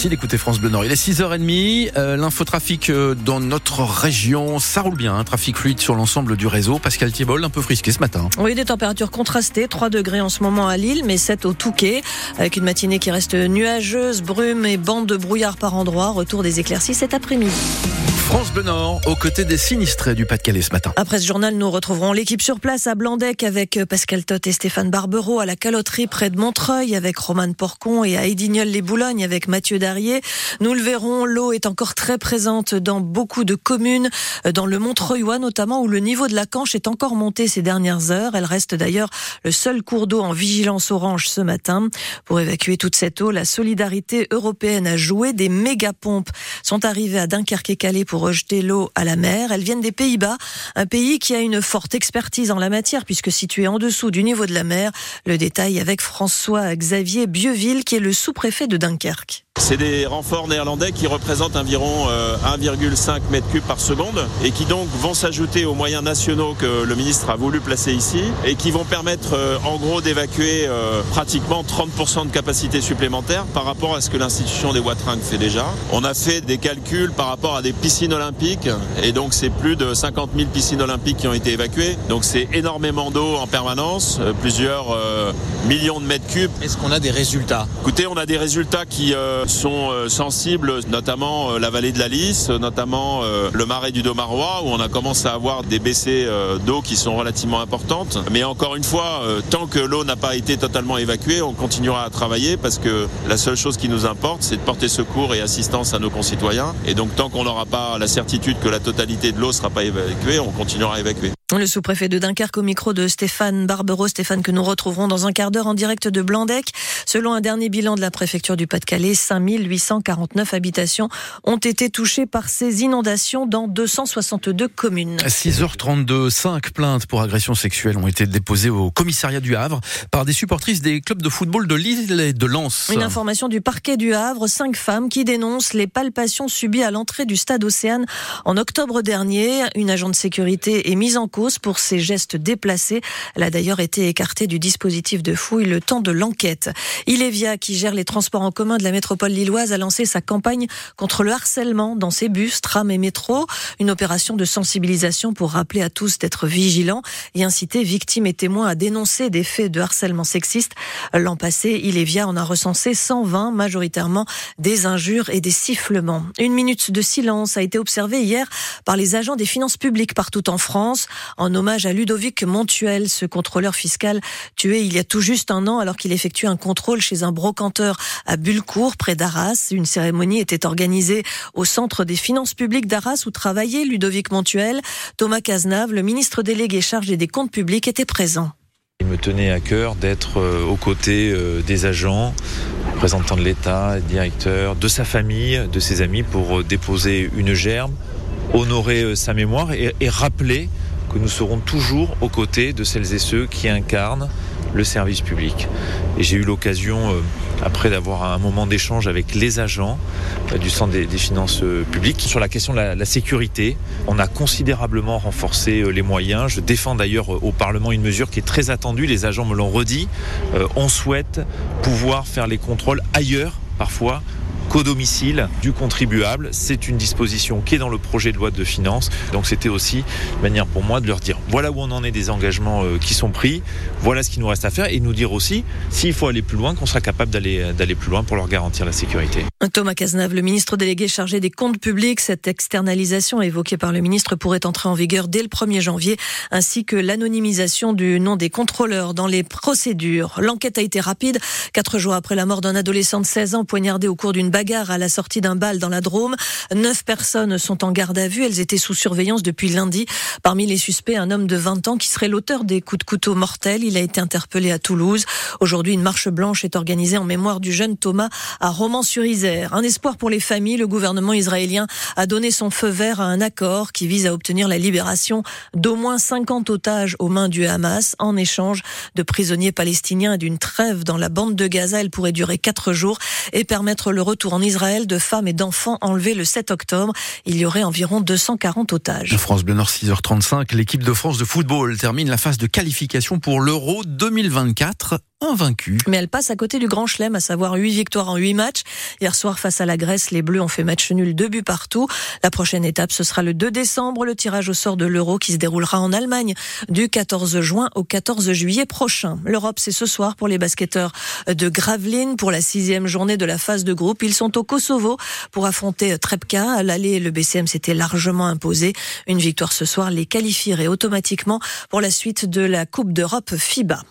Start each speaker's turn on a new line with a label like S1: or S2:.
S1: Merci d'écouter France Bleu Nord. Il est 6h30. Euh, L'infotrafic euh, dans notre région, ça roule bien. Un trafic fluide sur l'ensemble du réseau. Pascal Thiebol, un peu frisqué ce matin.
S2: Oui, des températures contrastées. 3 degrés en ce moment à Lille, mais 7 au Touquet. Avec une matinée qui reste nuageuse, brume et bande de brouillard par endroits. Retour des éclaircies cet après-midi.
S1: France Bleu Nord, aux côtés des sinistrés du Pas-de-Calais ce matin.
S2: Après ce journal, nous retrouverons l'équipe sur place à Blandec avec Pascal Tot et Stéphane Barbero à la caloterie près de Montreuil avec Romane Porcon et à Edignol-les Boulognes avec Mathieu Darrier. Nous le verrons, l'eau est encore très présente dans beaucoup de communes, dans le Montreuilois notamment où le niveau de la Canche est encore monté ces dernières heures. Elle reste d'ailleurs le seul cours d'eau en vigilance orange ce matin. Pour évacuer toute cette eau, la solidarité européenne a joué. Des méga-pompes sont arrivées à Dunkerque et Calais pour rejeter l'eau à la mer. Elles viennent des Pays-Bas, un pays qui a une forte expertise en la matière puisque situé en dessous du niveau de la mer. Le détail avec François-Xavier Bieville qui est le sous-préfet de Dunkerque.
S3: C'est des renforts néerlandais qui représentent environ 1,5 mètre cube par seconde et qui donc vont s'ajouter aux moyens nationaux que le ministre a voulu placer ici et qui vont permettre en gros d'évacuer pratiquement 30% de capacité supplémentaire par rapport à ce que l'institution des Watringues fait déjà. On a fait des calculs par rapport à des piscines olympiques et donc c'est plus de 50 000 piscines olympiques qui ont été évacuées. Donc c'est énormément d'eau en permanence, plusieurs millions de mètres cubes.
S4: Est-ce qu'on a des résultats?
S3: Écoutez, on a des résultats qui sont sensibles, notamment la vallée de la Lys, notamment le marais du Domarois, où on a commencé à avoir des baissées d'eau qui sont relativement importantes. Mais encore une fois, tant que l'eau n'a pas été totalement évacuée, on continuera à travailler parce que la seule chose qui nous importe, c'est de porter secours et assistance à nos concitoyens. Et donc tant qu'on n'aura pas la certitude que la totalité de l'eau ne sera pas évacuée, on continuera à évacuer.
S2: Le sous-préfet de Dunkerque au micro de Stéphane Barbero, Stéphane que nous retrouverons dans un quart d'heure en direct de Blandec. Selon un dernier bilan de la préfecture du Pas-de-Calais, 5849 habitations ont été touchées par ces inondations dans 262 communes.
S1: 6h32, 5 plaintes pour agressions sexuelles ont été déposées au commissariat du Havre par des supportrices des clubs de football de Lille et de Lens.
S2: Une information du parquet du Havre, cinq femmes qui dénoncent les palpations subies à l'entrée du stade Océane en octobre dernier. Une agent de sécurité est mise en cause pour ses gestes déplacés. Elle a d'ailleurs été écartée du dispositif de fouille le temps de l'enquête. Ilevia, qui gère les transports en commun de la métropole lilloise, a lancé sa campagne contre le harcèlement dans ses bus, trams et métros. Une opération de sensibilisation pour rappeler à tous d'être vigilants et inciter victimes et témoins à dénoncer des faits de harcèlement sexiste. L'an passé, Ilevia en a recensé 120, majoritairement des injures et des sifflements. Une minute de silence a été observée hier par les agents des finances publiques partout en France en hommage à Ludovic Montuel, ce contrôleur fiscal tué il y a tout juste un an alors qu'il effectuait un contrôle chez un brocanteur à Bulcourt, près d'Arras. Une cérémonie était organisée au centre des finances publiques d'Arras où travaillait Ludovic Montuel. Thomas Cazenave, le ministre délégué chargé des comptes publics, était présent.
S5: Il me tenait à cœur d'être aux côtés des agents, représentants de l'État, directeurs, de sa famille, de ses amis pour déposer une gerbe, honorer sa mémoire et rappeler nous serons toujours aux côtés de celles et ceux qui incarnent le service public. Et j'ai eu l'occasion, après d'avoir un moment d'échange avec les agents du Centre des, finances publiques, sur la question de la, sécurité. On a considérablement renforcé les moyens. Je défends d'ailleurs au Parlement une mesure qui est très attendue. Les agents me l'ont redit. on souhaite pouvoir faire les contrôles ailleurs, parfois, qu'au domicile du contribuable. C'est une disposition qui est dans le projet de loi de finances. Donc c'était aussi une manière pour moi de leur dire voilà où on en est des engagements qui sont pris, voilà ce qu'il nous reste à faire et nous dire aussi s'il faut aller plus loin, qu'on sera capable d'aller d'aller plus loin pour leur garantir la sécurité.
S2: Thomas Cazenave, le ministre délégué chargé des comptes publics, cette externalisation évoquée par le ministre pourrait entrer en vigueur dès le 1er janvier, ainsi que l'anonymisation du nom des contrôleurs dans les procédures. L'enquête a été rapide. Quatre jours après la mort d'un adolescent de 16 ans poignardé au cours d'une bagarre à la sortie d'un bal dans la Drôme. Neuf personnes sont en garde à vue. Elles étaient sous surveillance depuis lundi. Parmi les suspects, un homme de 20 ans qui serait l'auteur des coups de couteau mortels. Il a été interpellé à Toulouse. Aujourd'hui, une marche blanche est organisée en mémoire du jeune Thomas à Romans-sur-Isère. Un espoir pour les familles. Le gouvernement israélien a donné son feu vert à un accord qui vise à obtenir la libération d'au moins 50 otages aux mains du Hamas en échange de prisonniers palestiniens et d'une trêve dans la bande de Gaza. Elle pourrait durer quatre jours et permettre le retour en Israël de femmes et d'enfants enlevés le 7 octobre. Il y aurait environ 240 otages.
S1: France Bleu Nord 6h35, l'équipe de France de football termine la phase de qualification pour l'Euro 2024
S2: Mais elle passe à côté du Grand Chelem, à savoir 8 victoires en 8 matchs. Hier soir face à la Grèce, les Bleus ont fait match nul deux buts partout. La prochaine étape, ce sera le 2 décembre, le tirage au sort de l'Euro qui se déroulera en Allemagne du 14 juin au 14 juillet prochain. L'Europe, c'est ce soir pour les basketteurs de Gravelines pour la sixième journée de la phase de groupe. Ils sont au Kosovo pour affronter Trepka. À l'aller, le BCM s'était largement imposé. Une victoire ce soir les qualifierait automatiquement pour la suite de la Coupe d'Europe FIBA.